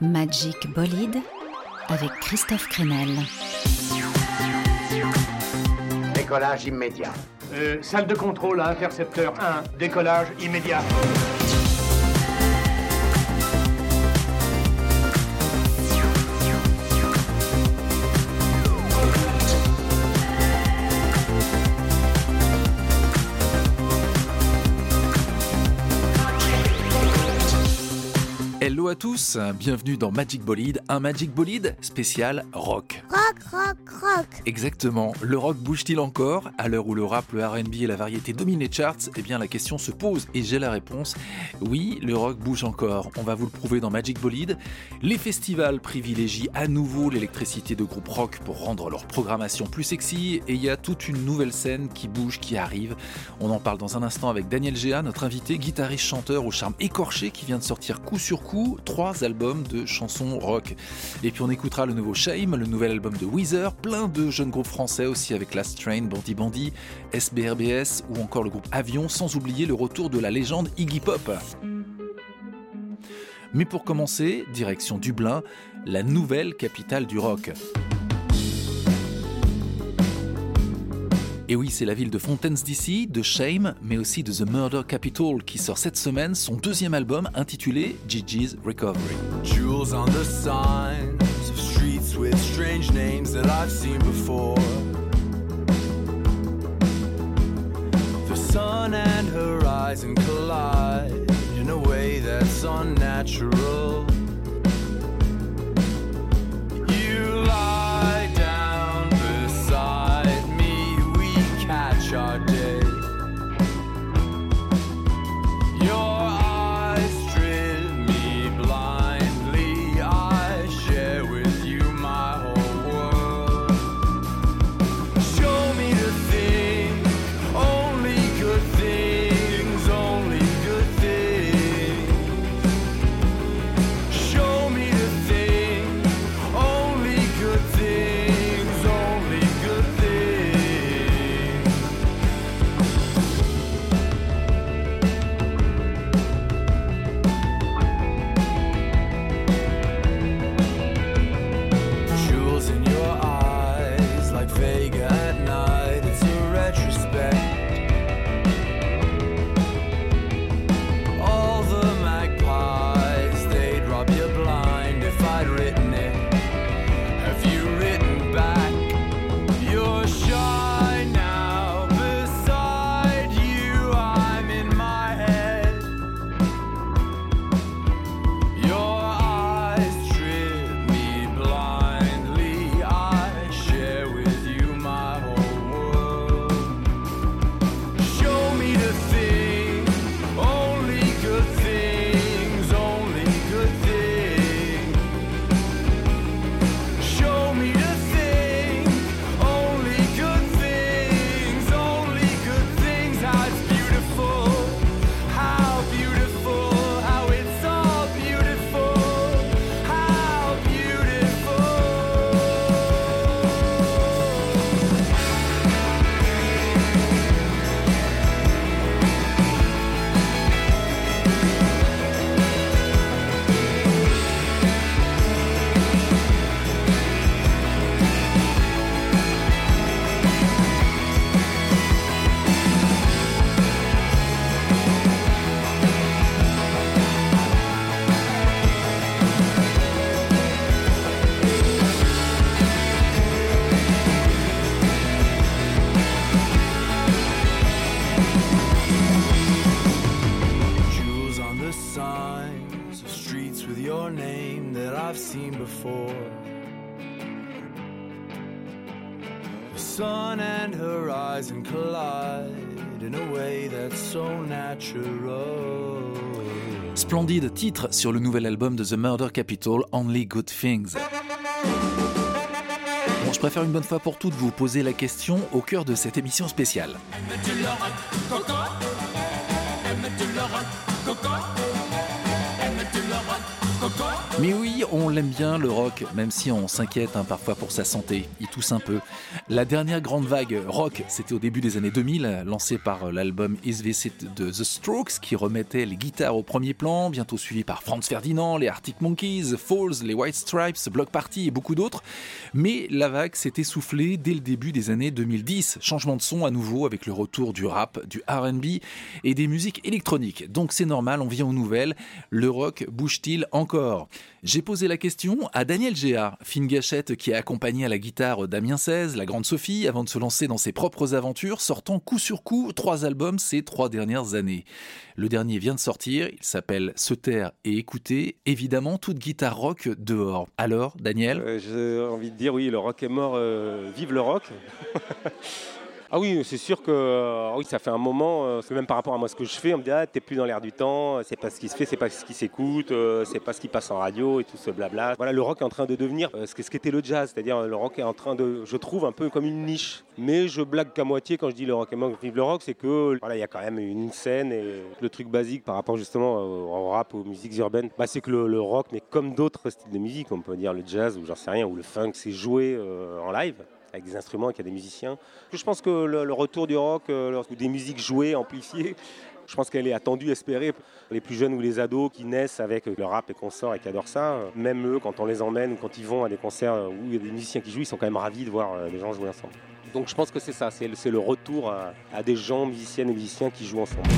Magic Bolide avec Christophe Crenel. Décollage immédiat. Euh, salle de contrôle à intercepteur 1, décollage immédiat. Hello à tous, bienvenue dans Magic Bolide, un Magic Bolide spécial rock. Rock, rock, rock. Exactement, le rock bouge-t-il encore? À l'heure où le rap, le RB et la variété dominent les charts, eh bien la question se pose et j'ai la réponse. Oui, le rock bouge encore, on va vous le prouver dans Magic Bolide. Les festivals privilégient à nouveau l'électricité de groupes rock pour rendre leur programmation plus sexy et il y a toute une nouvelle scène qui bouge, qui arrive. On en parle dans un instant avec Daniel Géa, notre invité, guitariste chanteur au charme écorché qui vient de sortir coup sur coup trois albums de chansons rock. Et puis on écoutera le nouveau Shame, le nouvel album de Weezer, plein de jeunes groupes français aussi avec Last Train, Bandy Bandy, SBRBS ou encore le groupe Avion, sans oublier le retour de la légende Iggy Pop. Mais pour commencer, direction Dublin, la nouvelle capitale du rock. Et oui, c'est la ville de Fontaine's DC, de Shame, mais aussi de The Murder Capital qui sort cette semaine son deuxième album intitulé Gigi's Recovery. Jewels on the signs of streets with strange names that I've seen before. The sun and horizon collide in a way that's unnatural. You lie Splendide titre sur le nouvel album de The Murder Capital, Only Good Things. Bon, je préfère une bonne fois pour toutes vous poser la question au cœur de cette émission spéciale. Mais oui, on l'aime bien le rock, même si on s'inquiète hein, parfois pour sa santé. Il tousse un peu. La dernière grande vague rock, c'était au début des années 2000, lancée par l'album Is This It de The Strokes, qui remettait les guitares au premier plan, bientôt suivi par Franz Ferdinand, les Arctic Monkeys, Falls, les White Stripes, Block Party et beaucoup d'autres. Mais la vague s'est essoufflée dès le début des années 2010. Changement de son à nouveau avec le retour du rap, du RB et des musiques électroniques. Donc c'est normal, on vient aux nouvelles. Le rock bouge-t-il encore? J'ai posé la question à Daniel Géard, fine gâchette qui a accompagné à la guitare Damien 16, la grande Sophie, avant de se lancer dans ses propres aventures, sortant coup sur coup trois albums ces trois dernières années. Le dernier vient de sortir, il s'appelle Se taire et écouter, évidemment toute guitare rock dehors. Alors, Daniel? Euh, J'ai envie de dire oui, le rock est mort, euh, vive le rock Ah oui, c'est sûr que euh, oui, ça fait un moment, euh, même par rapport à moi ce que je fais, on me dit ah t'es plus dans l'air du temps, c'est pas ce qui se fait, c'est pas ce qui s'écoute, euh, c'est pas ce qui passe en radio et tout ce blabla. Voilà, le rock est en train de devenir ce qu'était le jazz, c'est-à-dire le rock est en train de, je trouve un peu comme une niche. Mais je blague qu'à moitié quand je dis le rock est mort, vive le rock, c'est que voilà, il y a quand même une scène et le truc basique par rapport justement au rap, aux musiques urbaines, bah, c'est que le, rock, mais comme d'autres styles de musique, on peut dire le jazz ou j'en sais rien, ou le funk, c'est joué en live avec des instruments, avec des musiciens. Je pense que le, retour du rock, euh, des musiques jouées, amplifiées, je pense qu'elle est attendue, espérée. Les plus jeunes ou les ados qui naissent avec le rap et consorts et qui adorent ça, même eux, quand on les emmène ou quand ils vont à des concerts où il y a des musiciens qui jouent, ils sont quand même ravis de voir euh, des gens jouer ensemble. Donc je pense que c'est ça, c'est le retour à des gens, musiciennes et musiciens qui jouent ensemble.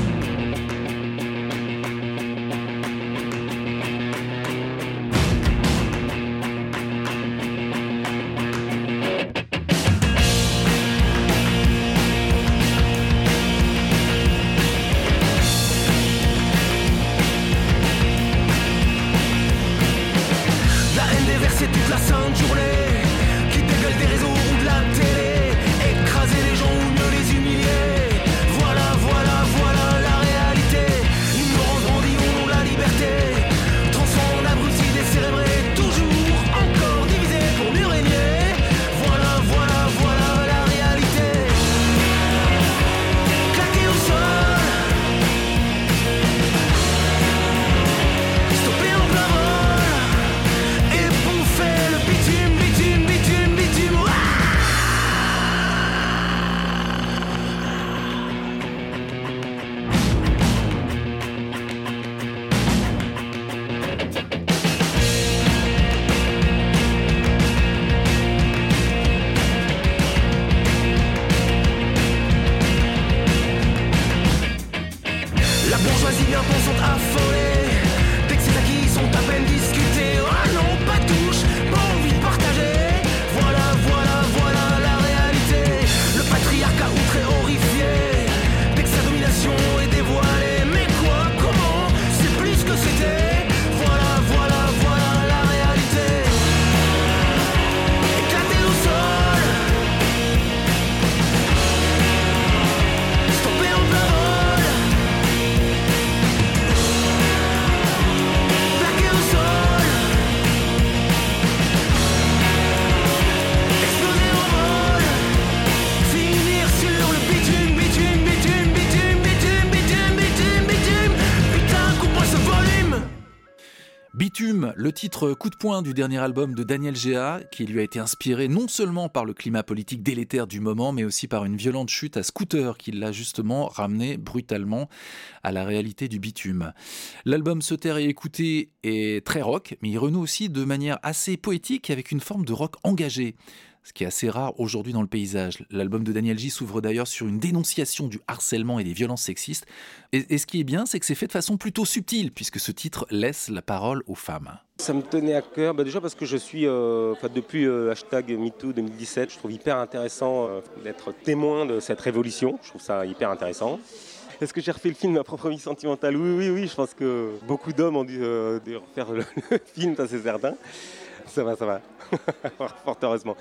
Du dernier album de Daniel Géa, qui lui a été inspiré non seulement par le climat politique délétère du moment, mais aussi par une violente chute à scooter qui l'a justement ramené brutalement à la réalité du bitume. L'album Se taire et écouter est très rock, mais il renoue aussi de manière assez poétique avec une forme de rock engagé ce qui est assez rare aujourd'hui dans le paysage. L'album de Daniel J s'ouvre d'ailleurs sur une dénonciation du harcèlement et des violences sexistes. Et, ce qui est bien, c'est que c'est fait de façon plutôt subtile, puisque ce titre laisse la parole aux femmes. Ça me tenait à cœur, bah, déjà parce que je suis, euh, depuis euh, hashtag MeToo 2017, je trouve hyper intéressant euh, d'être témoin de cette révolution. Je trouve ça hyper intéressant. Est-ce que j'ai refait le film Ma propre vie sentimentale? Oui, oui, oui. Je pense que beaucoup d'hommes ont dû, refaire le, film, ça c'est certain. Ça va, ça va. Fort heureusement.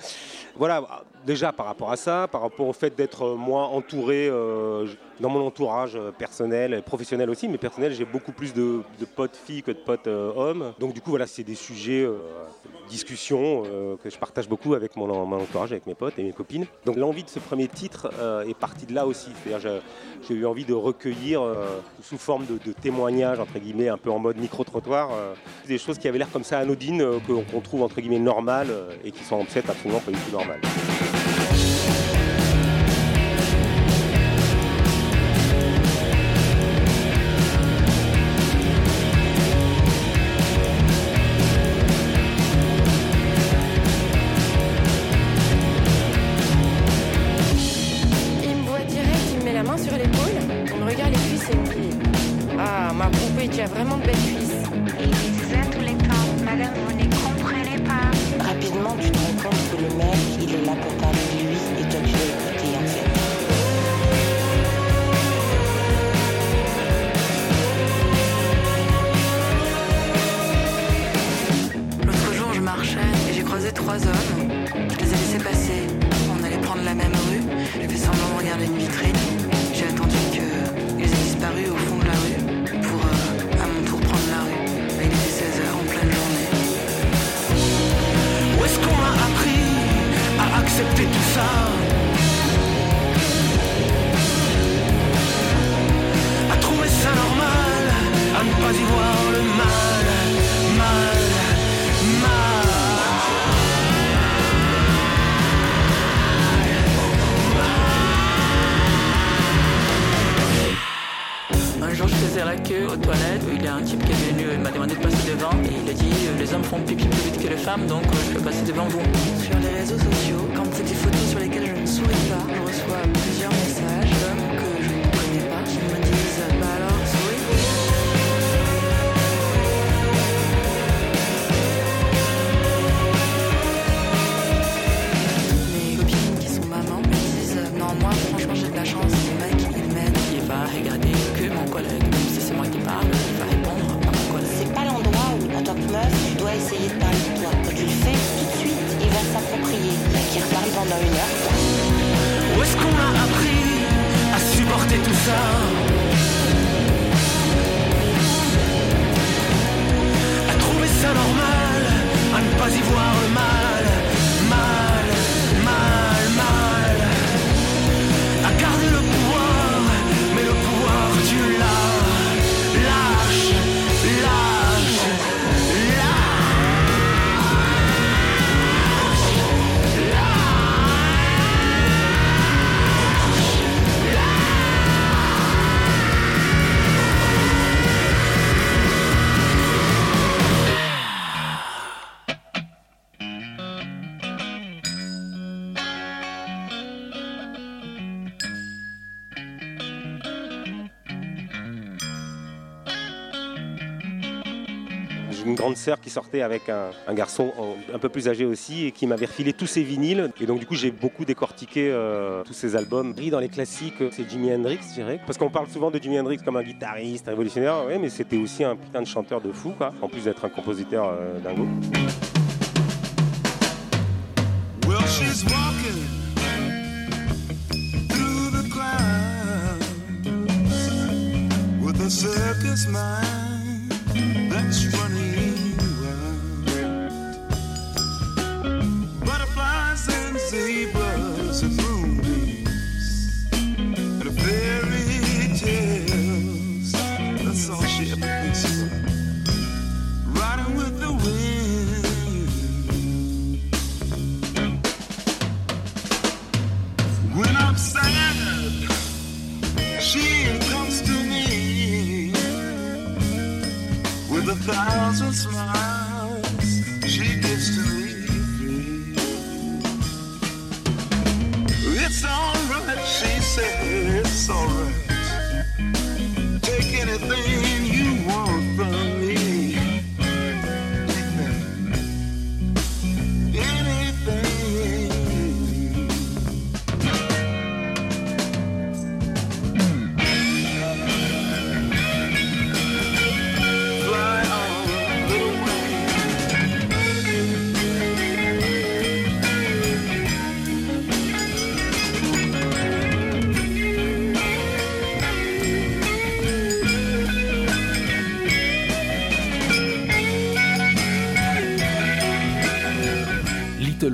Voilà, déjà par rapport à ça, par rapport au fait d'être euh, moi entouré euh, dans mon entourage euh, personnel, et professionnel aussi, mais personnel, j'ai beaucoup plus de, potes filles que de potes hommes. Donc du coup, voilà, c'est des sujets, euh, discussions que je partage beaucoup avec mon, entourage, avec mes potes et mes copines. Donc l'envie de ce premier titre est partie de là aussi. J'ai- eu envie de recueillir sous forme de, de témoignages, entre guillemets, un peu en mode micro-trottoir, des choses qui avaient l'air comme ça anodines, qu'on trouve entre guillemets normales et qui sont en fait absolument pas du tout normales. Tu as vraiment de belles aux toilettes. Il y a un type qui est venu, il m'a demandé de passer devant. Et il a dit euh, Les hommes font pipi plus vite que les femmes, donc euh, je peux passer devant vous. Sur les réseaux sociaux, quand c'est des photos sur lesquelles je ne souris pas, je reçois plusieurs messages Où est-ce qu'on a appris à supporter tout ça À trouver ça normal, à ne pas y voir le une grande sœur qui sortait avec un, garçon un peu plus âgé aussi et qui m'avait refilé tous ses vinyles. Et donc du coup j'ai beaucoup décortiqué euh, tous ces albums. Dans les classiques, c'est Jimi Hendrix, je dirais. Parce qu'on parle souvent de Jimi Hendrix comme un guitariste, révolutionnaire, ouais, mais c'était aussi un putain de chanteur de fou, quoi. En plus d'être un compositeur euh, dingo. Well, she's walking circus that's running thousand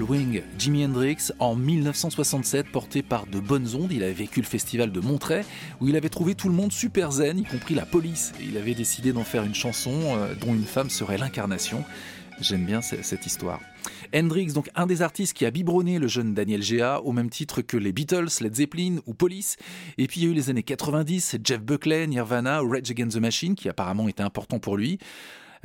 Wing, Jimi Hendrix, en 1967, porté par de bonnes ondes. Il avait vécu le festival de Montreuil, où il avait trouvé tout le monde super zen, y compris la police. Il avait décidé d'en faire une chanson euh, dont une femme serait l'incarnation. J'aime bien ce- cette histoire. Hendrix, donc un des artistes qui a biberonné le jeune Daniel Gea, au même titre que les Beatles, Led Zeppelin ou Police. Et puis il y a eu les années 90, Jeff Buckley, Nirvana, Rage Against the Machine, qui apparemment était important pour lui.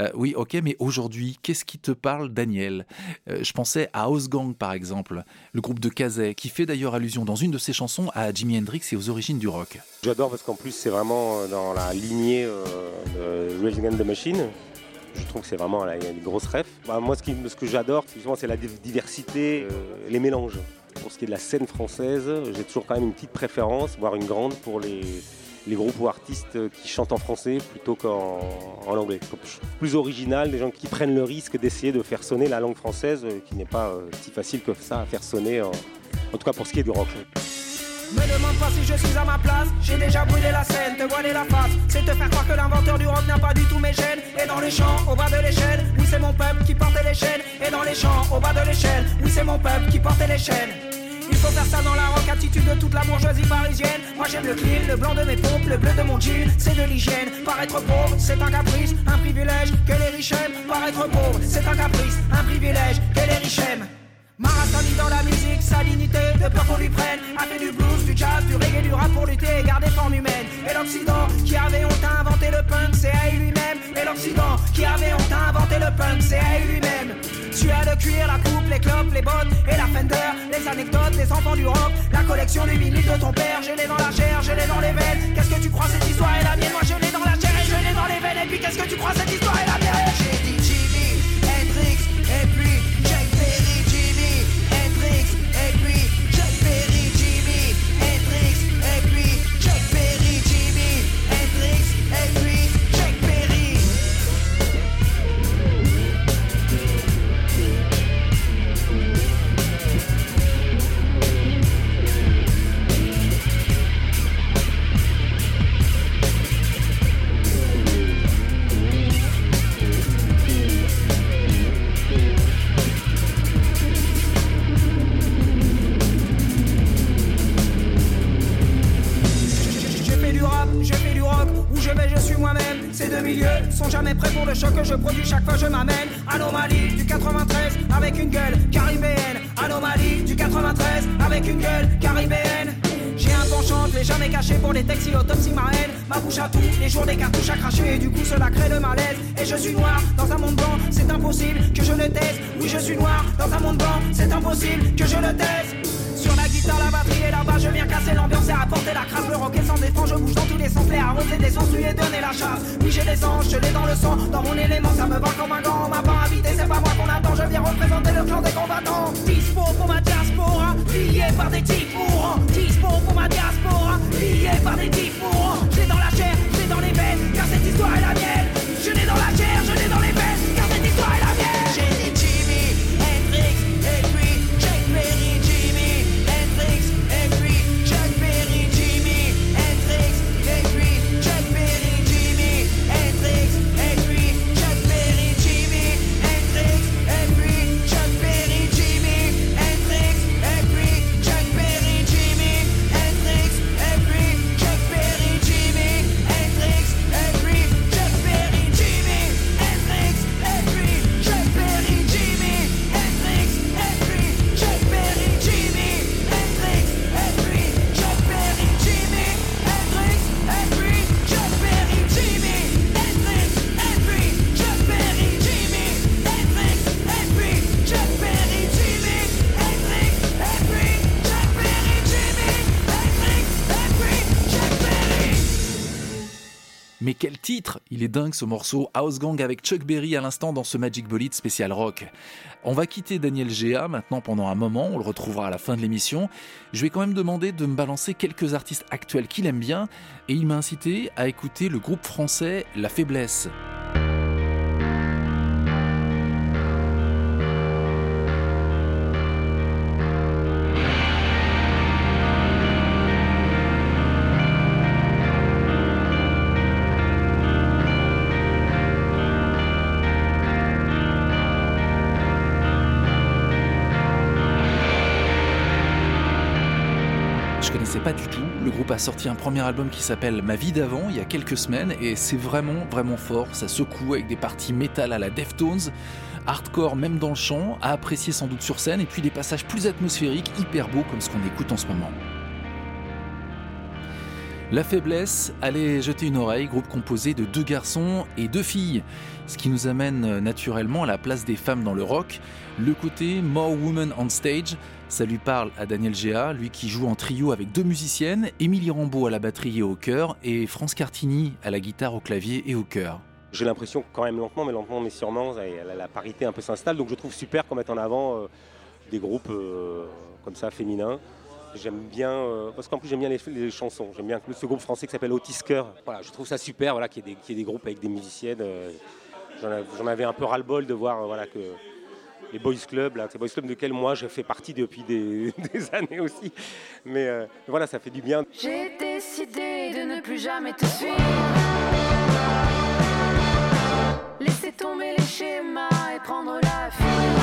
Euh, oui, ok, mais aujourd'hui, qu'est-ce qui te parle, Daniel Euh, Je pensais à Gang, par exemple, le groupe de Kazay, qui fait d'ailleurs allusion dans une de ses chansons à Jimi Hendrix et aux origines du rock. J'adore parce qu'en plus c'est vraiment euh, dans la lignée de Rage Against the Machine. Je trouve que c'est vraiment des grosses refs. Bah, moi ce, ce que j'adore c'est la div- diversité, les mélanges. Pour ce qui est de la scène française, j'ai toujours quand même une petite préférence, voire une grande pour les, les groupes ou artistes qui chantent en français plutôt qu'en en anglais. Plus original, des gens qui prennent le risque d'essayer de faire sonner la langue française, euh, qui n'est pas euh, si facile que ça à faire sonner, en, en tout cas pour ce qui est du rock. Me demande pas si je suis à ma place, j'ai déjà brûlé la scène, te voiler la face, c'est te faire croire que l'inventeur du rock n'a pas du tout mes gènes. Et dans les champs, au bas de l'échelle, oui c'est mon peuple qui portait les chaînes. Et dans les champs, au bas de l'échelle, oui c'est mon peuple qui portait les chaînes. Il faut faire ça dans la rock attitude de toute la bourgeoisie parisienne. Moi j'aime le clean, le blanc de mes pompes, le bleu de mon jean, c'est de l'hygiène. Paraître pauvre, c'est un caprice, un privilège que les riches aiment. Paraître pauvre, c'est un caprice, un privilège que les riches aiment. Maratoni dans la musique, sa dignité, de peur qu'on lui prenne. A fait du blues, du jazz, du reggae, du rap pour lutter et garder forme humaine. Et l'Occident, qui avait honte à inventer le punk, c'est à lui-même. Et l'Occident, qui avait honte à inventer le punk, c'est à lui-même. Tu as le cuir, la coupe, les clopes, les bottes et la fender. Les anecdotes, les enfants du rock, la collection du vinyle de ton père. Je l'ai dans la chair, je l'ai dans les veines. Qu'est-ce que tu crois, cette histoire est la mienne? Moi je l'ai dans la chair et je l'ai dans les veines. Et puis qu'est-ce que tu crois, cette histoire est la mienne? Suis moi-même. Ces deux milieux sont jamais prêts pour le choc que je produis chaque fois je m'amène. Anomalie du 93 avec une gueule caribéenne. Anomalie du 93 avec une gueule caribéenne. J'ai un penchant, je l'ai jamais caché pour les textes, l'autopsie ma haine. Ma bouche à tout, les jours des cartouches à cracher, et du coup cela crée le malaise. Et je suis noir dans un monde blanc, c'est impossible que je le taise. Oui, je suis noir dans un monde blanc, c'est impossible que je le taise. Sur la guitare, la batterie et là-bas, je viens casser l'ambiance et apporter la crasse. Le rock sans défense, je bouge dans tous les sens, les arroser des sens, lui et donner la chasse. Oui, j'ai des anges, je l'ai dans le sang, dans mon élément, ça me va comme un gant. On m'a pas invité, c'est pas moi qu'on attend, je viens représenter le clan des combattants. Dingue ce morceau, House Gang avec Chuck Berry à l'instant dans ce Magic Bolide spécial rock. On va quitter Daniel Géa maintenant pendant un moment, on le retrouvera à la fin de l'émission. Je vais quand même demander de me balancer quelques artistes actuels qu'il aime bien et il m'a incité à écouter le groupe français La Faiblesse. Pas du tout. Le groupe a sorti un premier album qui s'appelle Ma vie d'avant il y a quelques semaines et c'est vraiment vraiment fort. Ça secoue avec des parties métal à la Deftones, hardcore même dans le chant, à apprécier sans doute sur scène et puis des passages plus atmosphériques, hyper beaux comme ce qu'on écoute en ce moment. La faiblesse, allez jeter une oreille, groupe composé de deux garçons et deux filles. Ce qui nous amène naturellement à la place des femmes dans le rock. Le côté More Women on Stage, ça lui parle à Daniel Géa, lui qui joue en trio avec deux musiciennes, Émilie Rambeau à la batterie et au chœur, et France Cartini à la guitare, au clavier et au chœur. J'ai l'impression quand même lentement, mais lentement, mais sûrement, la, parité un peu s'installe. Donc je trouve super qu'on mette en avant euh, des groupes euh, comme ça, féminins. J'aime bien, euh, parce qu'en plus j'aime bien les, chansons. J'aime bien ce groupe français qui s'appelle Otisker. Voilà, je trouve ça super voilà, qu'il y, y ait des groupes avec des musiciennes. J'en av- J'en avais un peu ras-le-bol de voir voilà, que les boys clubs, là, ces boys clubs desquels moi je fais partie depuis des, années aussi. Mais euh, voilà, ça fait du bien. J'ai décidé de ne plus jamais te suivre. Laisser tomber les schémas et prendre la fuite.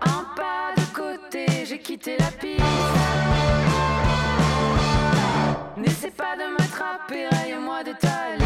Un pas de côté, j'ai quitté la piste. N'essaie pas de m'attraper, raye-moi de ta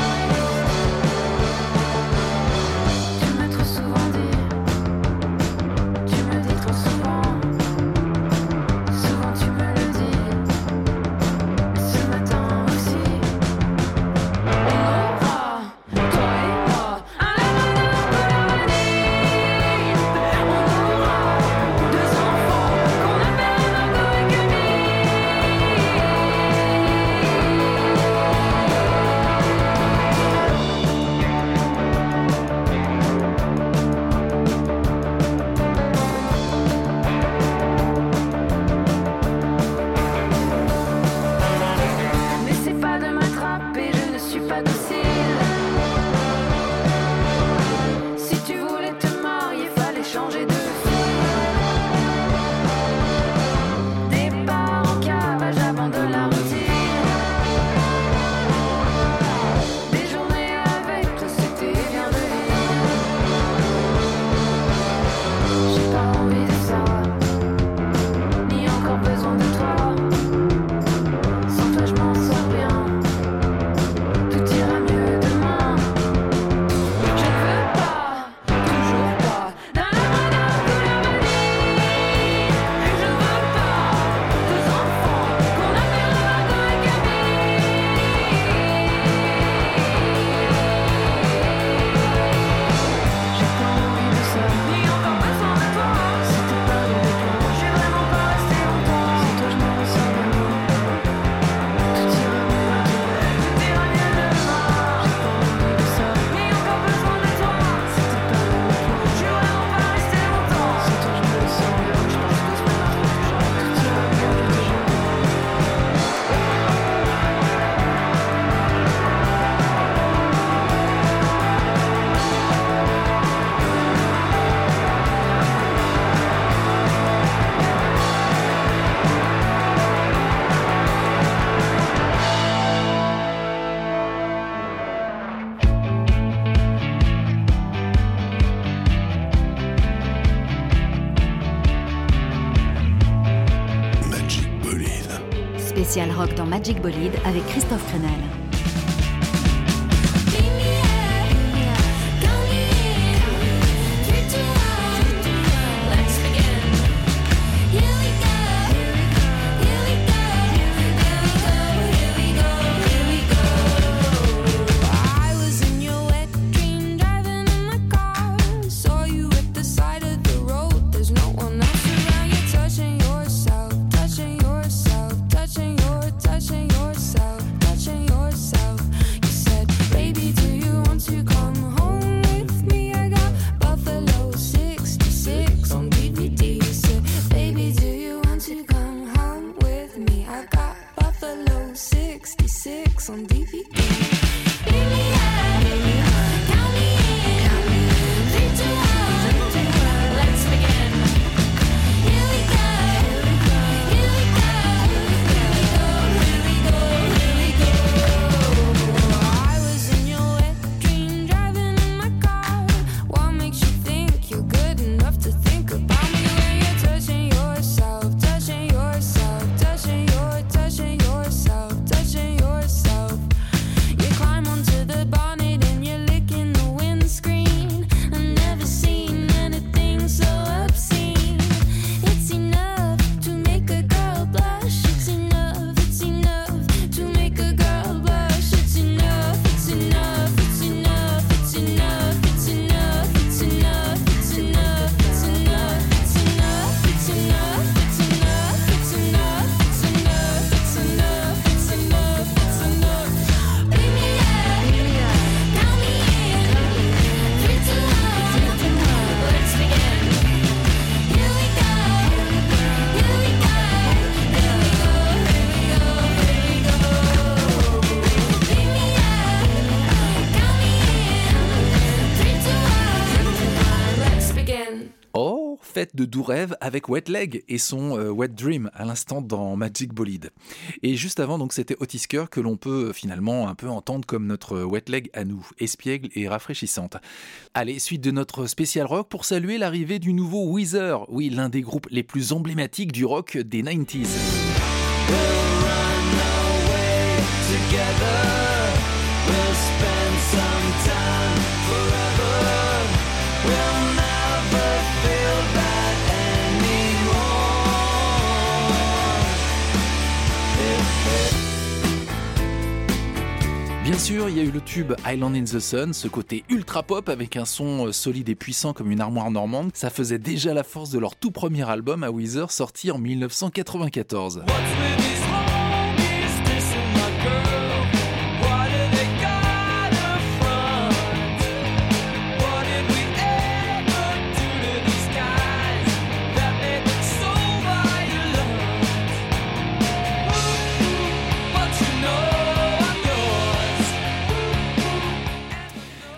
dans Magic Bolide avec Christophe Crenel. De doux rêve avec Wet Leg et son euh, Wet Dream à l'instant dans Magic Bolide. Et juste avant, donc, c'était Otisker que l'on peut euh, finalement un peu entendre comme notre Wet Leg à nous, espiègle et rafraîchissante. Allez, suite de notre spécial rock pour saluer l'arrivée du nouveau Weezer, oui, l'un des groupes les plus emblématiques du rock des 90s. together. Bien sûr, il y a eu le tube Island in the Sun, ce côté ultra pop avec un son euh, solide et puissant comme une armoire normande. Ça faisait déjà la force de leur tout premier album à Weezer sorti en 1994.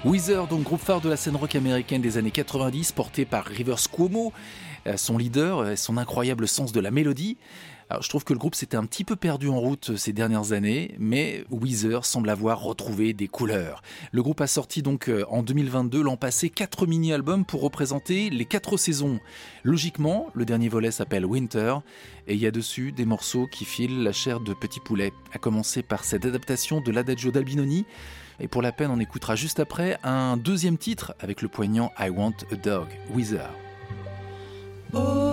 Weezer, donc groupe phare de la scène rock américaine des années 90, porté par Rivers Cuomo, euh, son leader, et son incroyable sens de la mélodie. Je trouve que le groupe s'était un petit peu perdu en route ces dernières années, mais Weezer semble avoir retrouvé des couleurs. Le groupe a sorti donc euh, en 2022 l'an passé quatre mini-albums pour représenter les quatre saisons. Logiquement, le dernier volet s'appelle Winter, et il y a dessus des morceaux qui filent la chair de petit poulet, à commencer par cette adaptation de l'Adagio d'Albinoni, et pour la peine, on écoutera juste après un deuxième titre avec le poignant I Want a Dog, Weezer. Oh.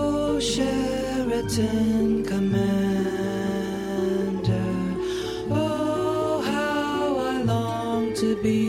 Oh, how I long to be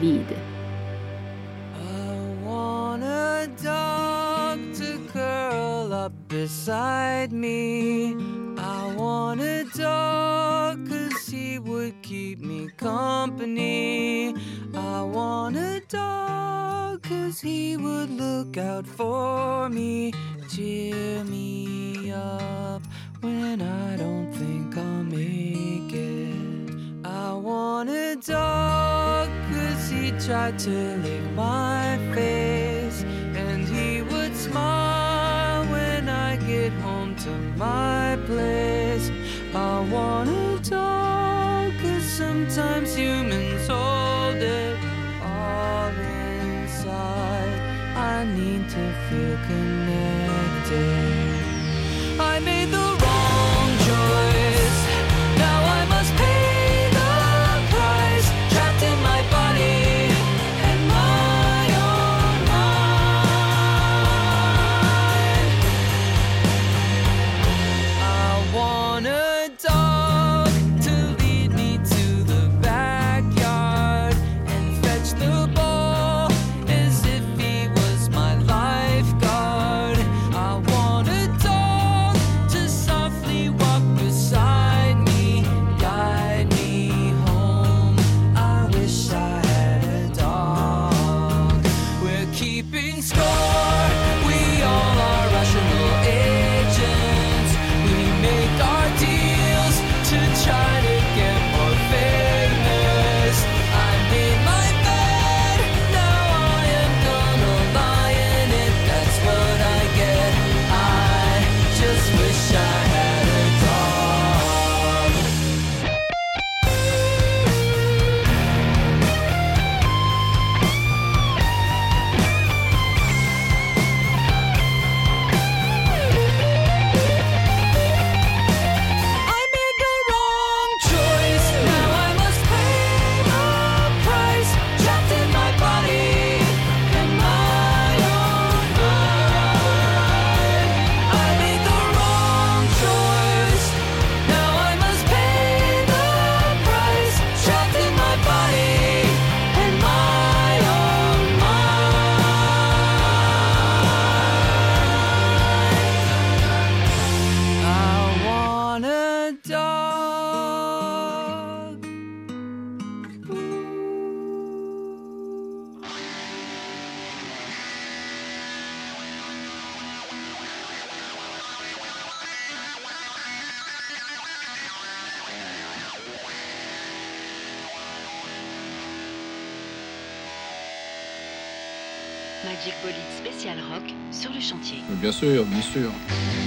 lead. dark chantier. Bien sûr, bien sûr. I'm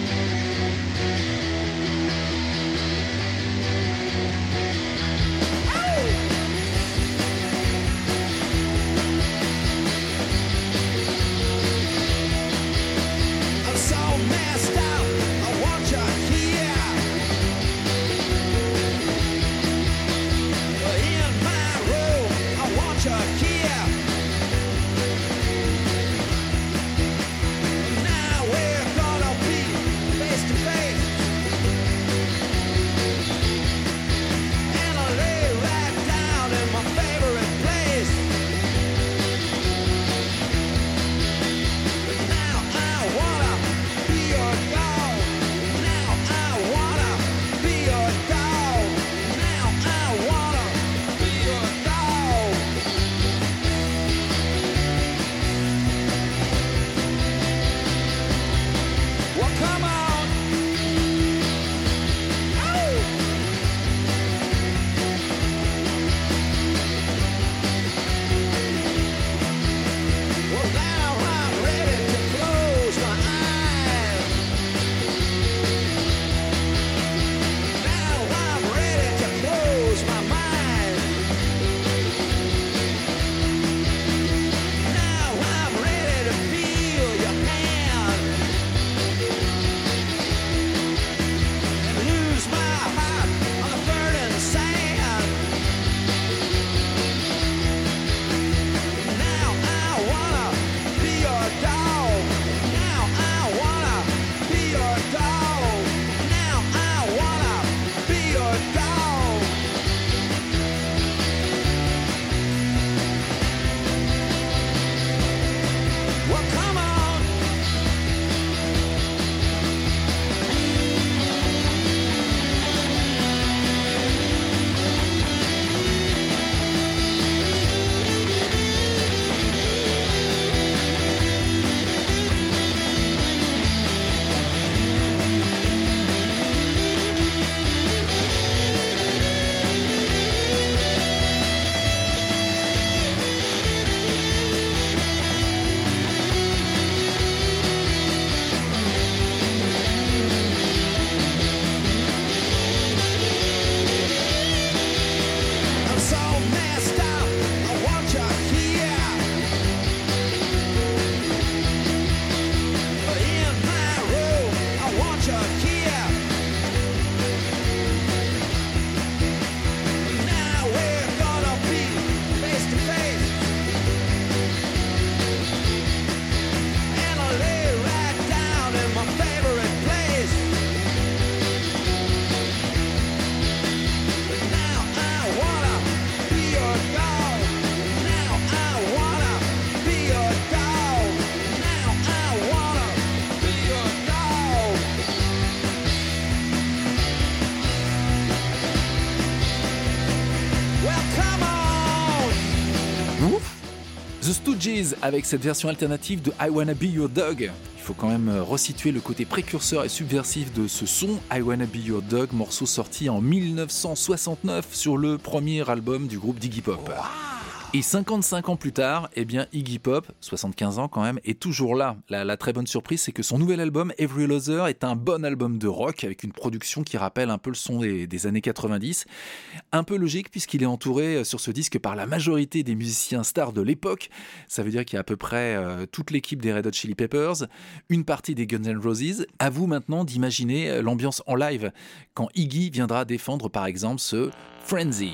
Avec cette version alternative de I Wanna Be Your Dog. Il faut quand même euh, resituer le côté précurseur et subversif de ce son, I Wanna Be Your Dog, morceau sorti en 1969 sur le premier album du groupe d'Iggy Pop. Et 55 ans plus tard, eh bien Iggy Pop, 75 ans quand même, est toujours là. La, très bonne surprise, c'est que son nouvel album, Every Loser, est un bon album de rock avec une production qui rappelle un peu le son des, des années 90. Un peu logique puisqu'il est entouré euh, sur ce disque par la majorité des musiciens stars de l'époque. Ça veut dire qu'il y a à peu près euh, toute l'équipe des Red Hot Chili Peppers, une partie des Guns N' Roses. À vous maintenant d'imaginer euh, l'ambiance en live quand Iggy viendra défendre par exemple ce Frenzy.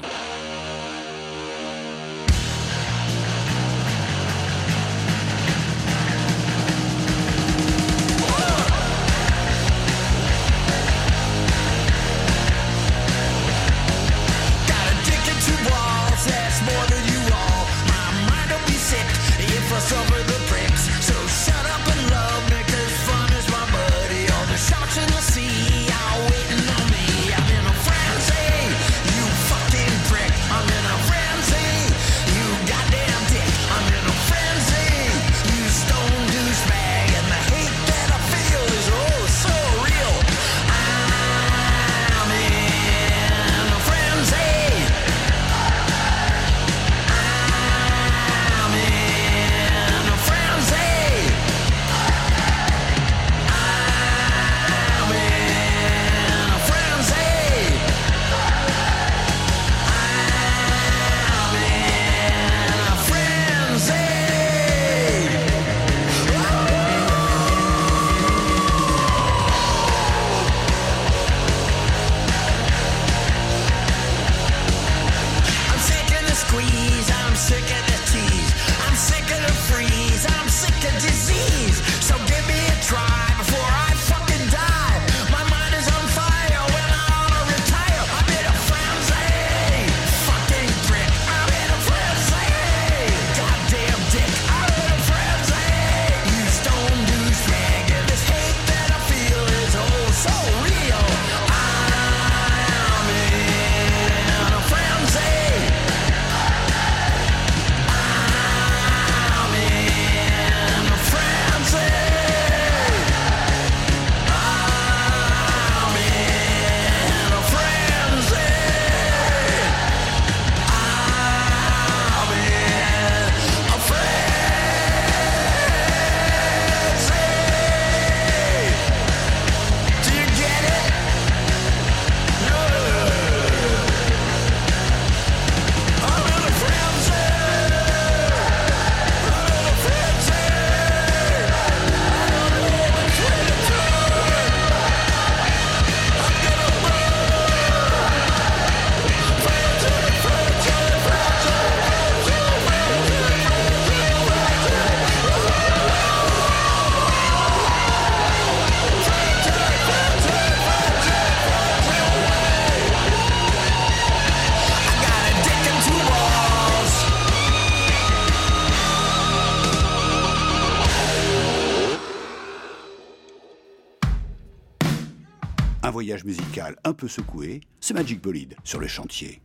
Un peu secoué, c'est Magic Bolide sur le chantier.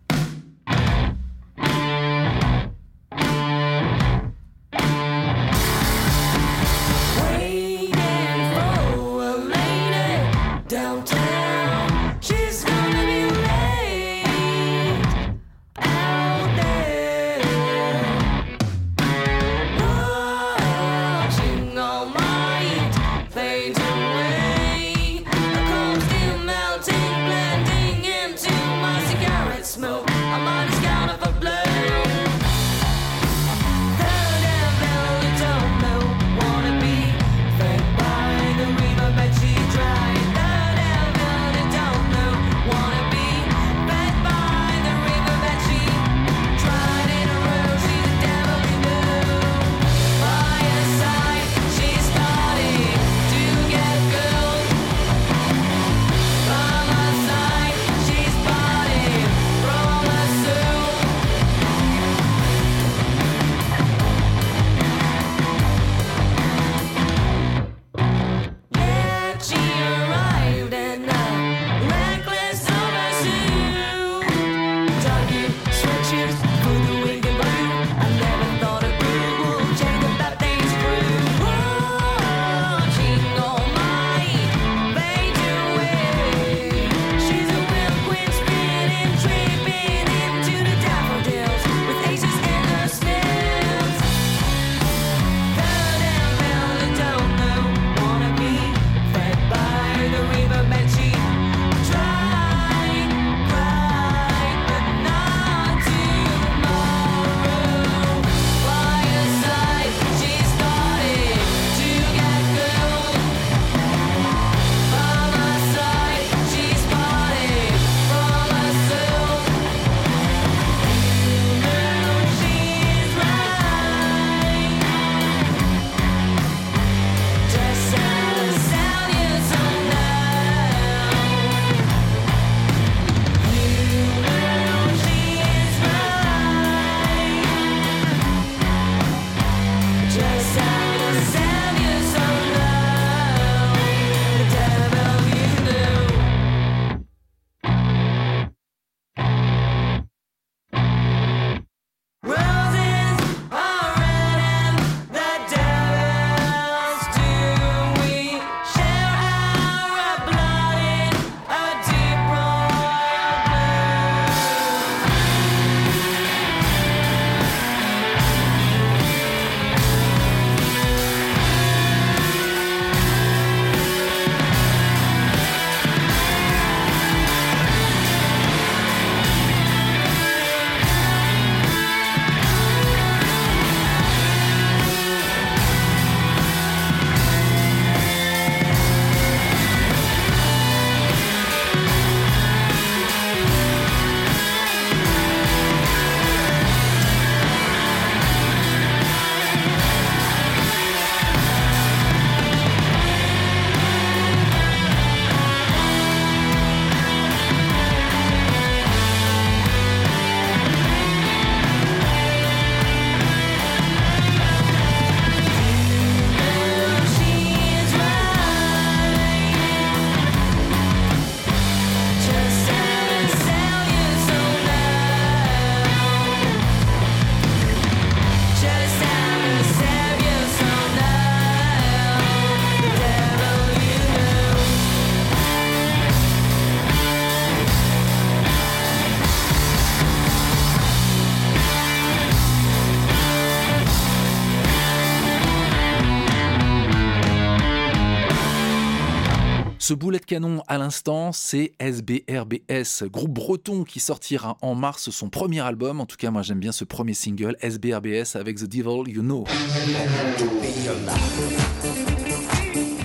Ce boulet de canon à l'instant, c'est SBRBS, groupe breton qui sortira en mars son premier album. En tout cas, moi j'aime bien ce premier single, SBRBS avec The Devil You Know.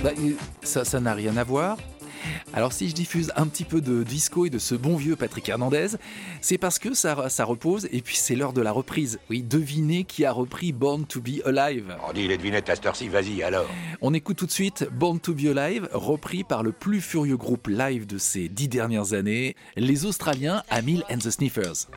Bah, ça ça n'a rien à voir. Alors si je diffuse un petit peu de disco et de ce bon vieux Patrick Hernandez, c'est parce que ça, ça repose et puis c'est l'heure de la reprise. Oui, devinez qui a repris Born to be Alive. On dit les devinettes à cette heure-ci, vas-y alors. On écoute tout de suite Born to be Alive, repris par le plus furieux groupe live de ces dix dernières années, les Australiens Amil and the Sniffers.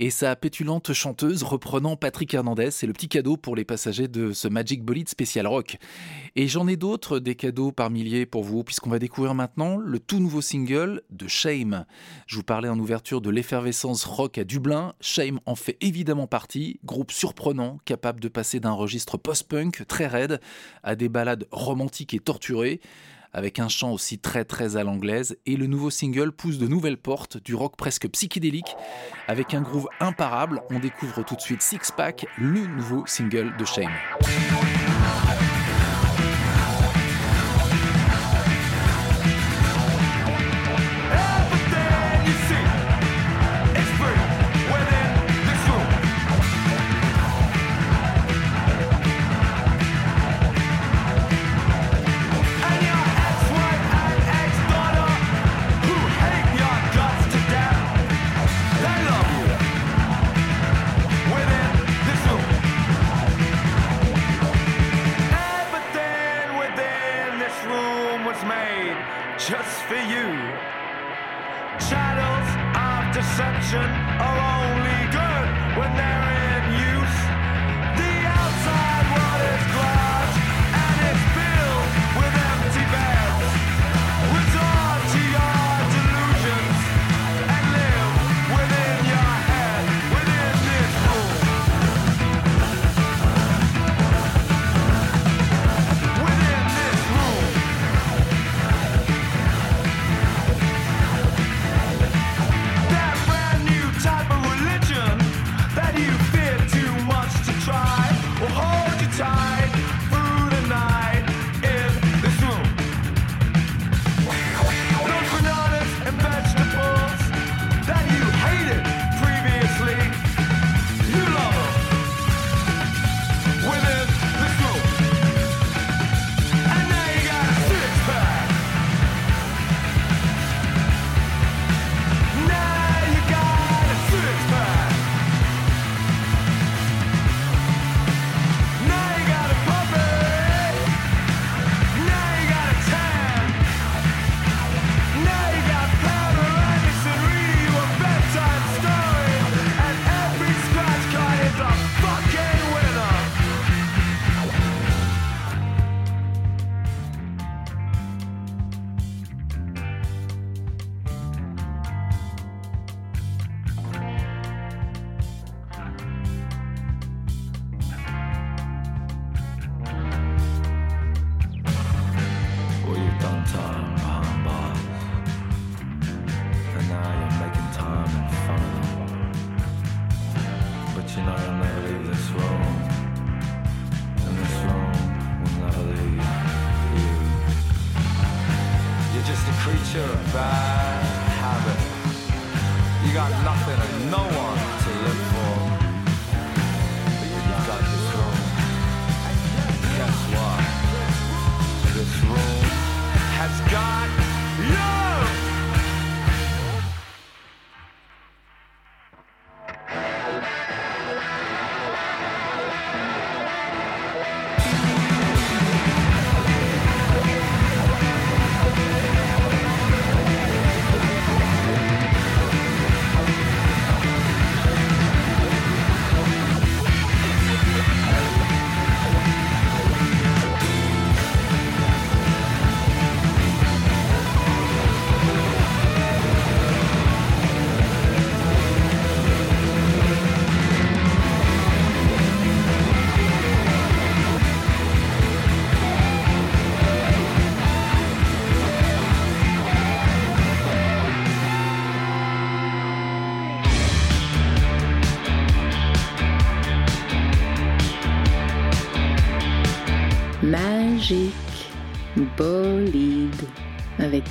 Et sa pétulante chanteuse reprenant Patrick Hernandez. C'est le petit cadeau pour les passagers de ce Magic Bolide spécial rock. Et j'en ai d'autres, des cadeaux par milliers pour vous, puisqu'on va découvrir maintenant le tout nouveau single de Shame. Je vous parlais en ouverture de l'effervescence rock à Dublin. Shame en fait évidemment partie, groupe surprenant, capable de passer d'un registre post-punk très raide à des ballades romantiques et torturées avec un chant aussi très très à l'anglaise, et le nouveau single pousse de nouvelles portes du rock presque psychédélique, avec un groove imparable. On découvre tout de suite Six Pack, le nouveau single de Shame.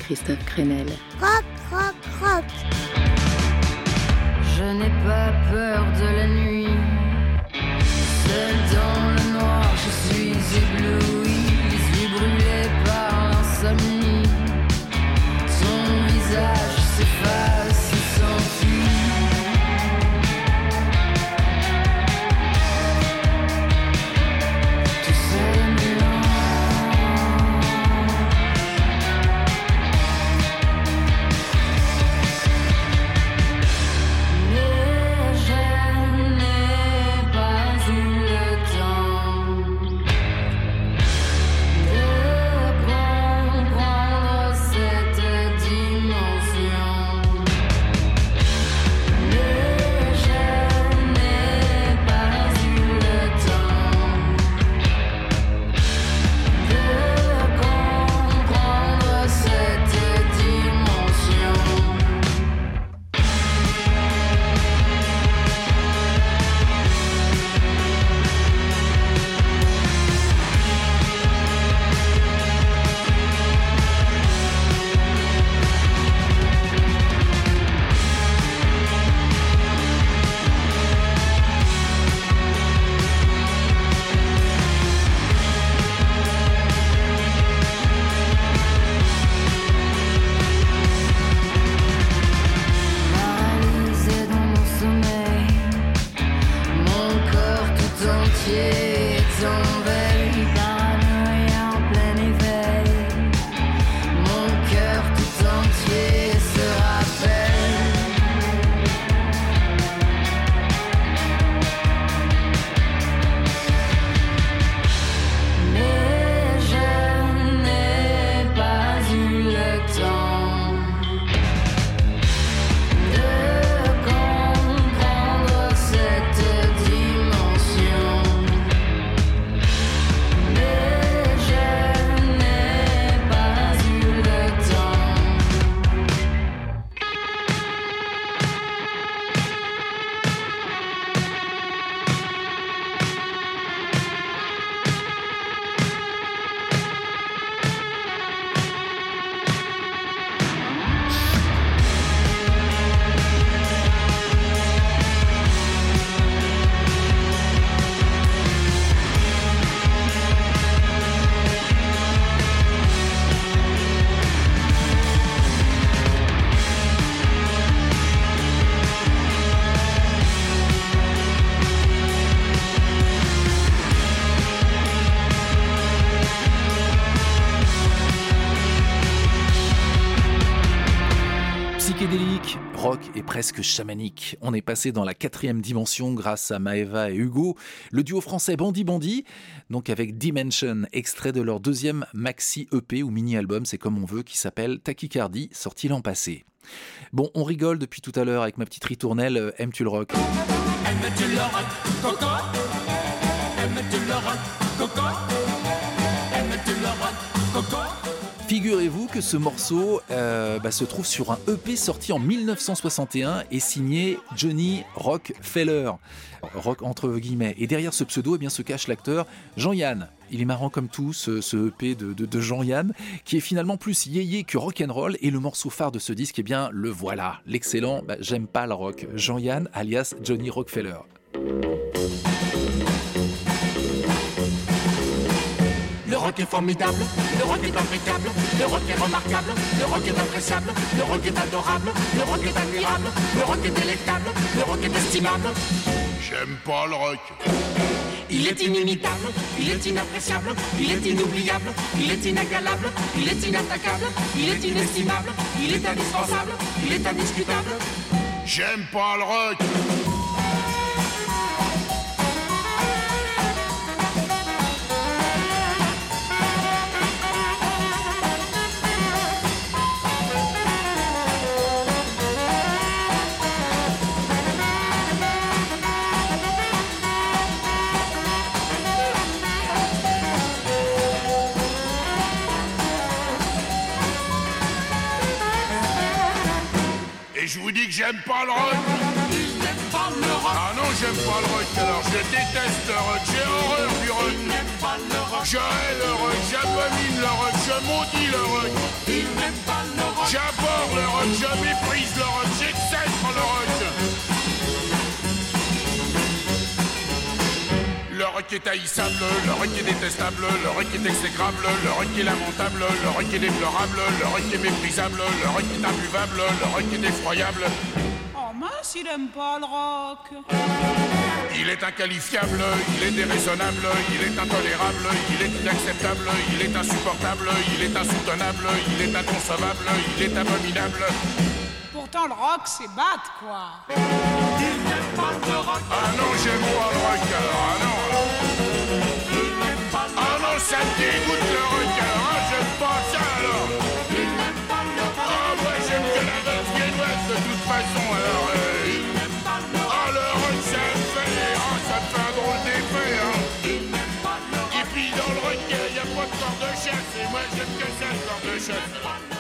Christophe Crenel. Rock, rock, rock. Je n'ai pas peur de la nuit. Presque chamanique. On est passé dans la quatrième dimension grâce à Maeva et Hugo, le duo français Bandy Bandy, donc avec Dimension, extrait de leur deuxième maxi EP ou mini-album, c'est comme on veut, qui s'appelle Tachycardie, sorti l'an passé. Bon, on rigole depuis tout à l'heure avec ma petite ritournelle euh, Aimes-tu le rock? Aimes-tu le rock, coco? Aimes-tu le rock, coco? Figurez-vous que ce morceau euh, bah, se trouve sur un EP sorti en 1961 et signé Johnny Rockefeller. Rock entre guillemets. Et derrière ce pseudo, eh se cache l'acteur Jean-Yann. Il est marrant comme tout, ce, EP de, de, de Jean-Yann, qui est finalement plus yéyé que rock'n'roll. Et le morceau phare de ce disque, eh bien, le voilà. L'excellent bah, J'aime pas le rock. Jean-Yann, alias Johnny Rockefeller. Le rock est formidable, le rock est impeccable, le rock est remarquable, le rock est appréciable, le rock est adorable, le rock est admirable, le rock est délectable, le rock est estimable. J'aime pas le rock. Il est inimitable, il est inappréciable, il est inoubliable, il est inégalable, il est inattaquable, il est inestimable, il est indispensable, il est indiscutable. J'aime pas le rock. Je vous dis que j'aime pas le rock. Il n'aime pas le rock. Ah non, j'aime pas le rock. Alors je déteste le rock. J'ai horreur du rock. Il n'aime pas le rock. Je hais le rock. J'abomine le rock. Je maudis le rock. Il n'aime pas le rock. J'aborde le rock. Je méprise le rock. J'exècre le rock. Le rock est haïssable, le rock est détestable, le rock est exécrable, le rock est lamentable, le rock est déplorable, le rock est méprisable, le rock est imbuvable, le rock est effroyable. Oh mince, il aime pas le rock. Il est inqualifiable, il est déraisonnable, il est intolérable, il est inacceptable, il est insupportable, il est insoutenable, il est inconcevable, il est abominable. Pourtant, le rock, c'est battre, quoi. Il n'aime pas le rock. Ah non, j'aime pas le rock alors, ah non. Ça dégoûte le alors, ah, j'aime pas ça alors. Ah ouais, j'aime que la danse viennoise de toute façon alors. euh. Ah le ça fait, ah, ça me fait un drôle d'effet hein. Et puis dans le il y a pas de corde de chasse et moi j'aime que ça le de chasse.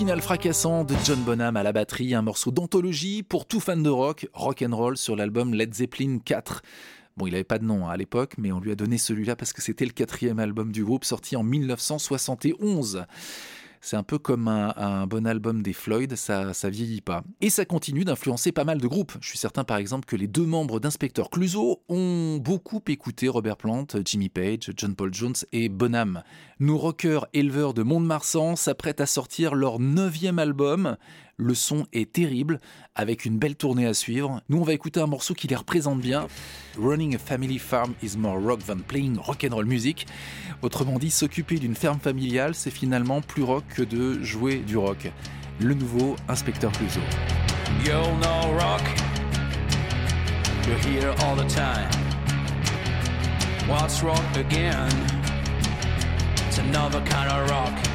Final fracassant de John Bonham à la batterie, un morceau d'anthologie pour tout fan de rock, rock and roll sur l'album Led Zeppelin 4. Bon, il n'avait pas de nom hein, à l'époque, mais on lui a donné celui-là parce que c'était le quatrième album du groupe sorti en 1971. C'est un peu comme un, bon album des Floyd, ça, ça vieillit pas. Et ça continue d'influencer pas mal de groupes. Je suis certain par exemple que les deux membres d'Inspecteur Clouseau ont beaucoup écouté Robert Plant, Jimmy Page, John Paul Jones et Bonham. Nos rockers éleveurs de Mont-de-Marsan s'apprêtent à sortir leur neuvième album. Le son est terrible, avec une belle tournée à suivre. Nous, on va écouter un morceau qui les représente bien. Running a family farm is more rock than playing rock and roll music. Autrement dit, s'occuper d'une ferme familiale, c'est finalement plus rock que de jouer du rock. Le nouveau Inspecteur Clouseau. You'll know rock. You're here all the time. What's rock again? It's another kind of rock.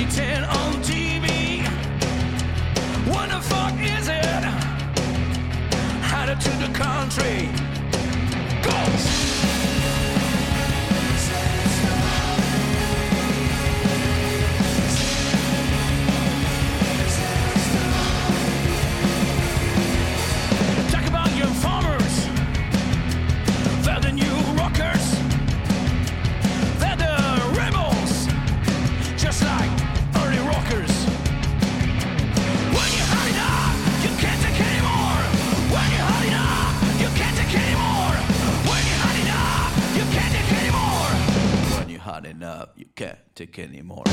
On TV. What the fuck is it? To the country. Go! You can't take anymore.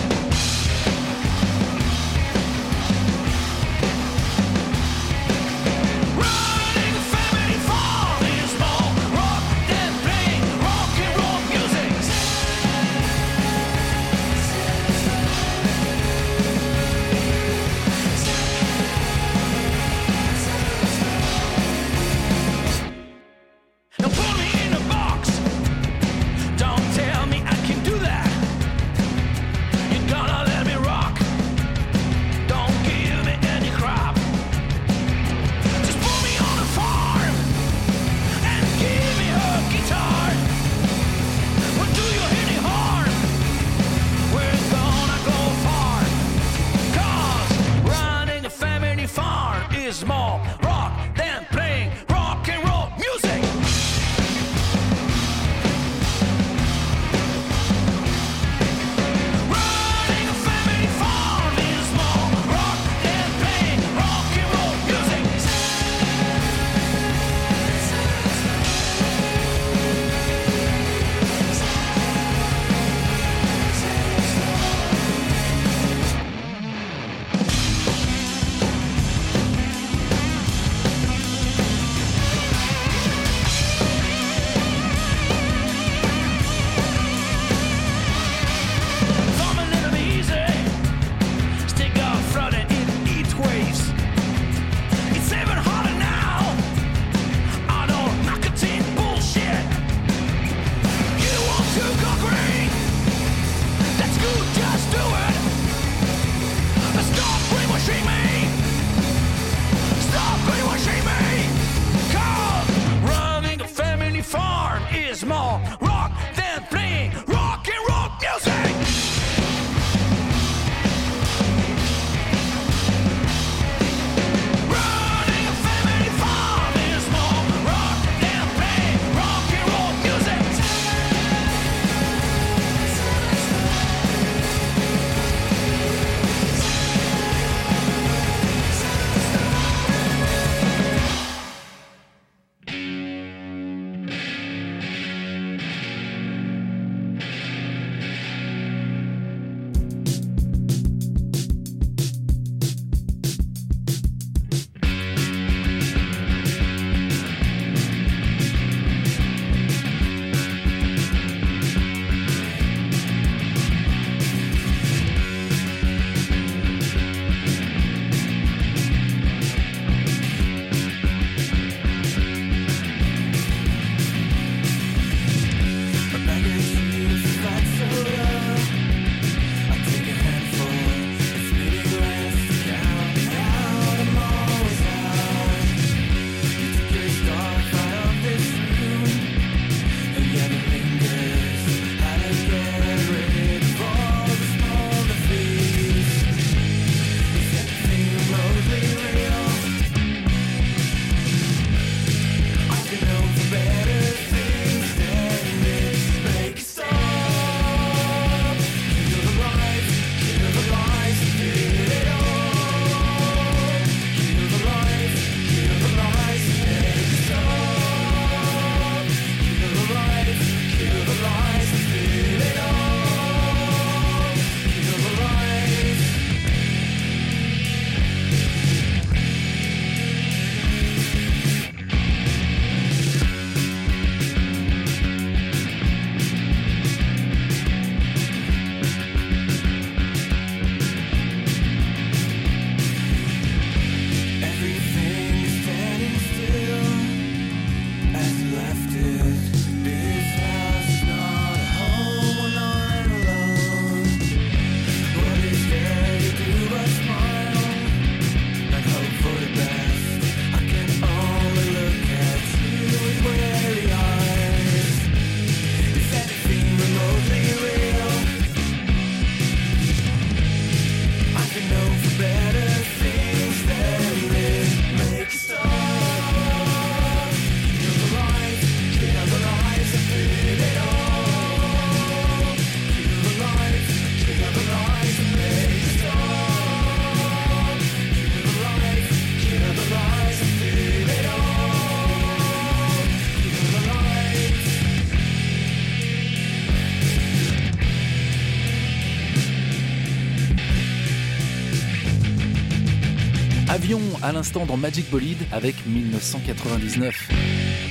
À l'instant dans Magic Bolide avec 1999.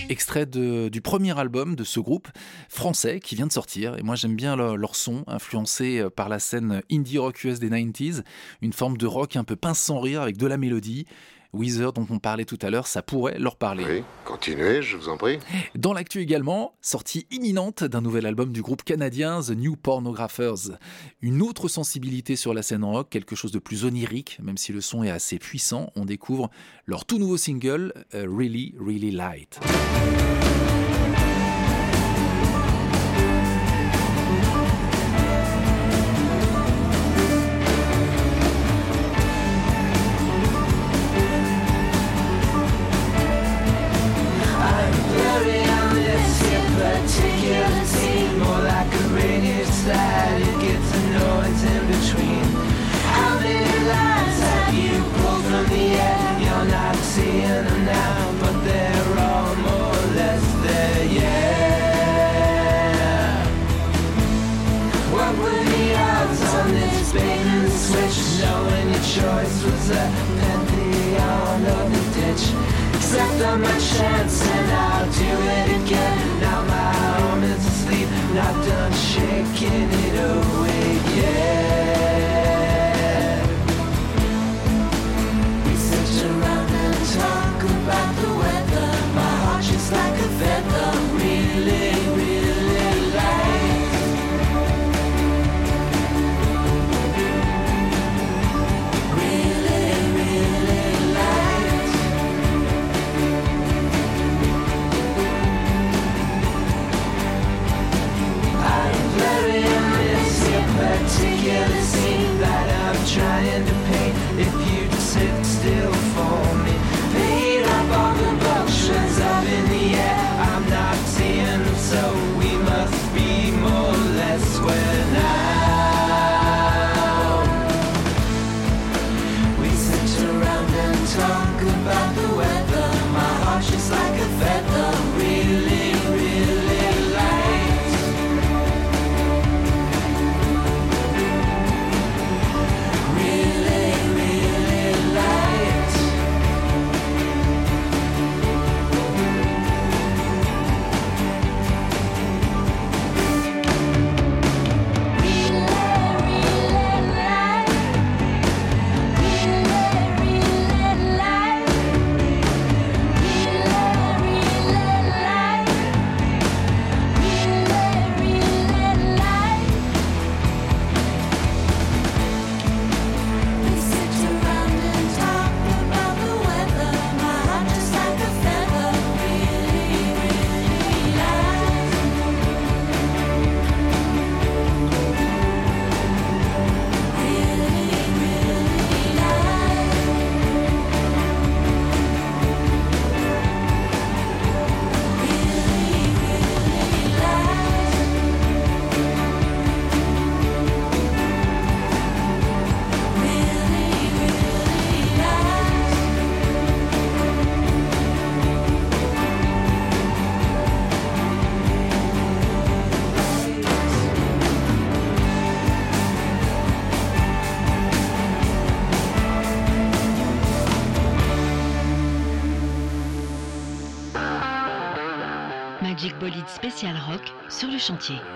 Extrait du premier album de ce groupe français qui vient de sortir. Et moi j'aime bien leur, leur son, influencé euh, par la scène indie rock US des 90s. Une forme de rock un peu pince sans rire avec de la mélodie. Weezer dont on parlait tout à l'heure, ça pourrait leur parler. Continuez, je vous en prie. Dans l'actu également, sortie imminente d'un nouvel album du groupe canadien The New Pornographers. Une autre sensibilité sur la scène rock, quelque chose de plus onirique, même si le son est assez puissant. On découvre leur tout nouveau single, euh, Really, Really Light. This here particular scene More like a radio slide You get to know in between How many have you the air? You're not seeing them now But they're all more or less there, yeah What were the odds on this bait and switch? Knowing your choice was a pantheon of Except on my chance and I'll do it again. Now my arm is asleep, not done shaking it sur le chantier.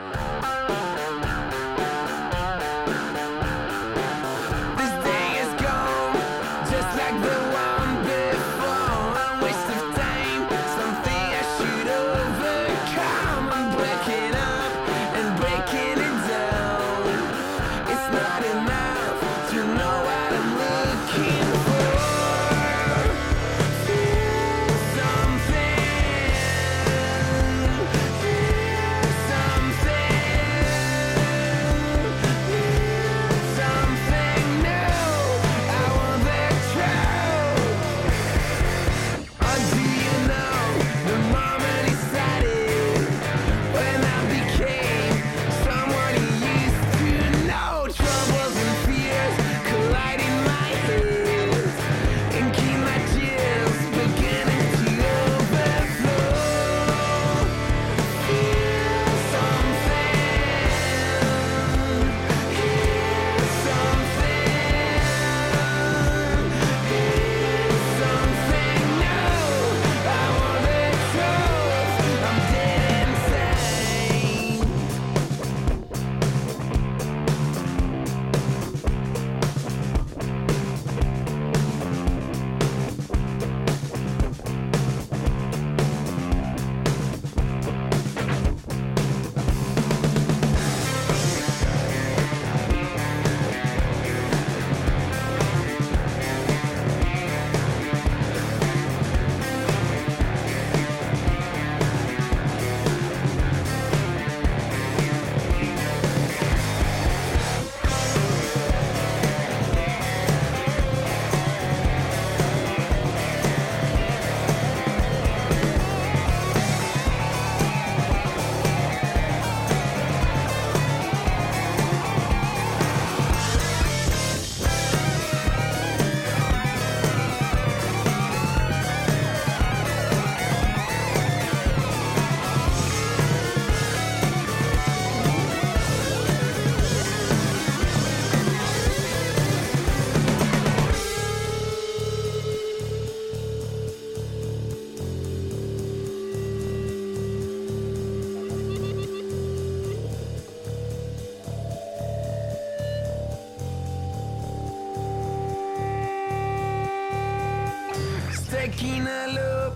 Breaking a loop,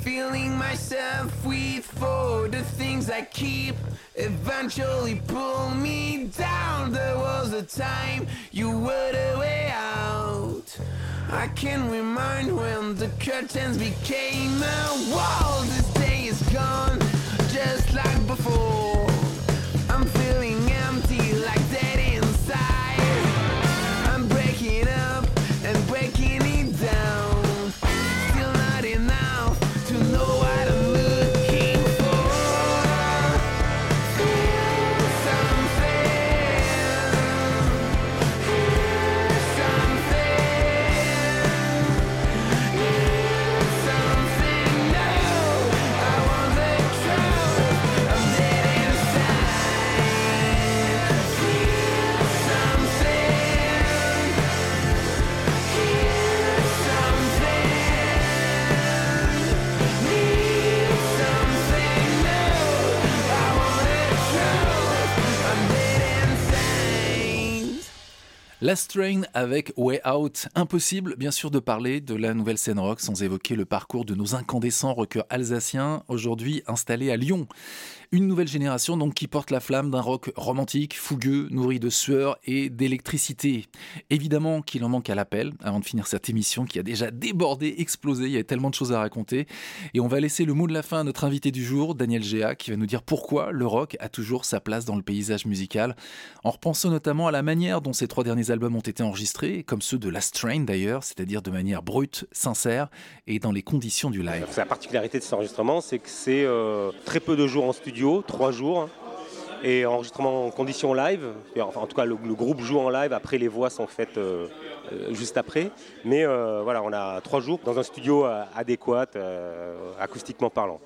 feeling myself weak for the things I keep. Eventually pull me down. There was a time you were the way out. I can remind when the curtains became a wall. This day is gone, just like before. Last Train avec Way Out. Impossible, bien sûr, de parler de la nouvelle scène rock sans évoquer le parcours de nos incandescents rockers alsaciens, aujourd'hui installés à Lyon. Une nouvelle génération donc qui porte la flamme d'un rock romantique, fougueux, nourri de sueur et d'électricité. Évidemment qu'il en manque à l'appel avant de finir cette émission qui a déjà débordé, explosé, il y a tellement de choses à raconter. Et on va laisser le mot de la fin à notre invité du jour, Daniel Géa, qui va nous dire pourquoi le rock a toujours sa place dans le paysage musical, en repensant notamment à la manière dont ces trois derniers albums ont été enregistrés, comme ceux de Last Train d'ailleurs, c'est-à-dire de manière brute, sincère et dans les conditions du live. La particularité de cet enregistrement, c'est que c'est euh, très peu de jours en studio, trois jours, et enregistrement en conditions live. En tout cas, le, groupe joue en live. Après, les voix sont faites euh, euh, juste après. Mais euh, voilà, on a trois jours dans un studio adéquat, acoustiquement parlant.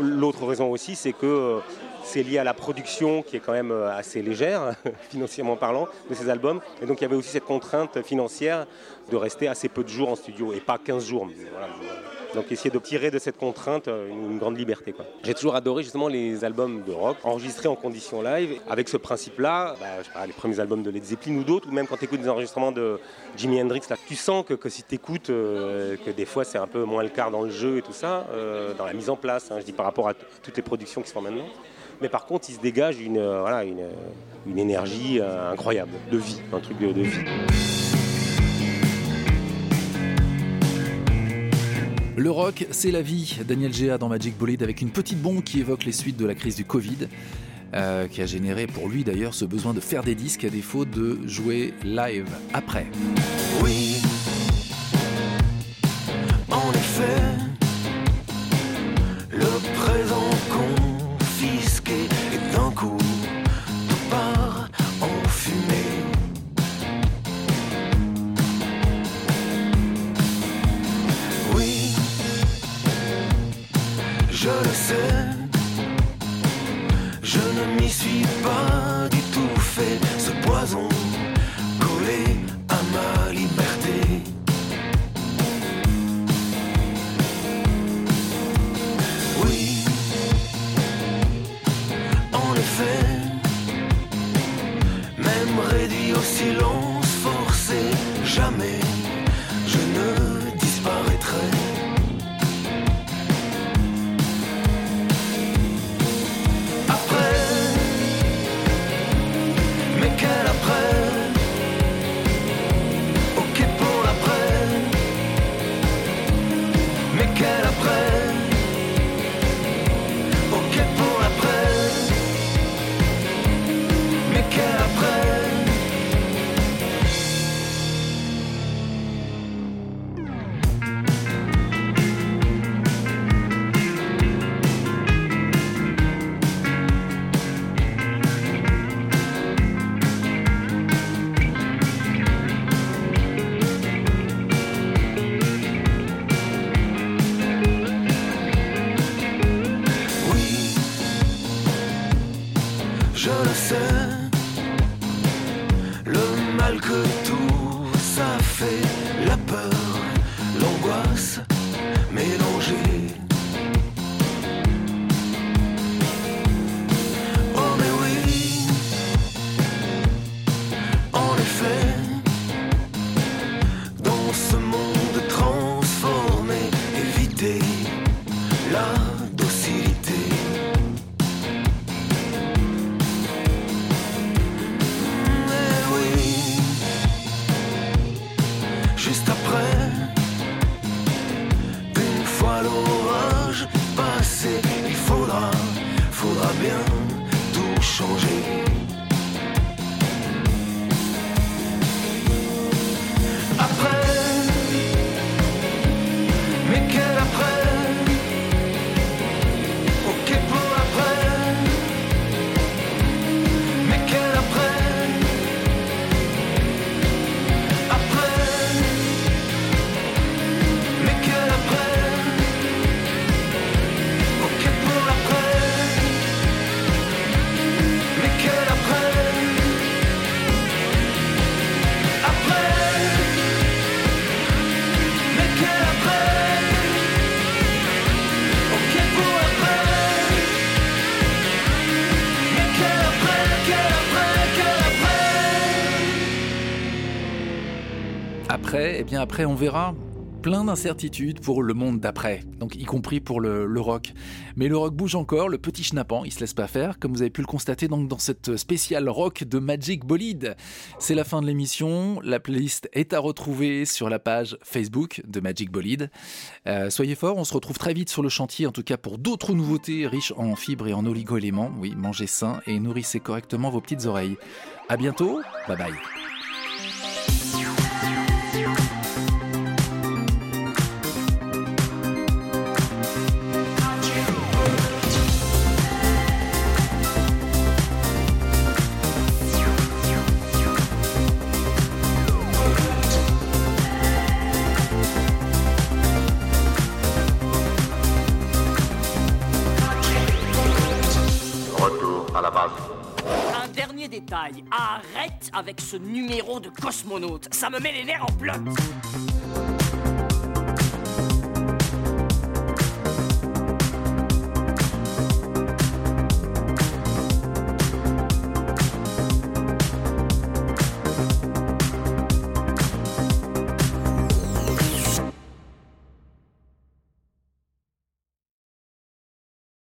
L'autre raison aussi, c'est que c'est lié à la production qui est quand même assez légère, financièrement parlant, de ces albums. Et donc il y avait aussi cette contrainte financière de rester assez peu de jours en studio et pas 15 jours. Donc essayer de tirer de cette contrainte euh, une, grande liberté. J'ai toujours adoré justement les albums de rock enregistrés en conditions live avec ce principe-là. bah, les premiers albums de Led Zeppelin ou d'autres, ou même quand tu écoutes des enregistrements de Jimi Hendrix, là, tu sens que, que si tu écoutes, que des fois c'est un peu moins le quart dans le jeu et tout ça, euh, dans la mise en place, hein, je dis par rapport à toutes les productions qui se font maintenant. Mais par contre, il se dégage une, euh, voilà, une, une énergie euh, incroyable, de vie, un truc de, de vie. Le rock, c'est la vie. Daniel Géa dans Magic Bolide avec une petite bombe qui évoque les suites de la crise du Covid, euh, qui a généré pour lui d'ailleurs ce besoin de faire des disques à défaut de jouer live après. Oui, en effet, love. Après, on verra plein d'incertitudes pour le monde d'après, donc y compris pour le, rock. Mais le rock bouge encore, le petit schnappant, il se laisse pas faire, comme vous avez pu le constater dans cette spéciale rock de Magic Bolide. C'est la fin de l'émission, la playlist est à retrouver sur la page Facebook de Magic Bolide. Euh, soyez forts, on se retrouve très vite sur le chantier, en tout cas pour d'autres nouveautés riches en fibres et en oligo-éléments. Oui, mangez sain et nourrissez correctement vos petites oreilles. À bientôt, bye bye. Un dernier détail, arrête avec ce numéro de cosmonaute, ça me met les nerfs en bloc.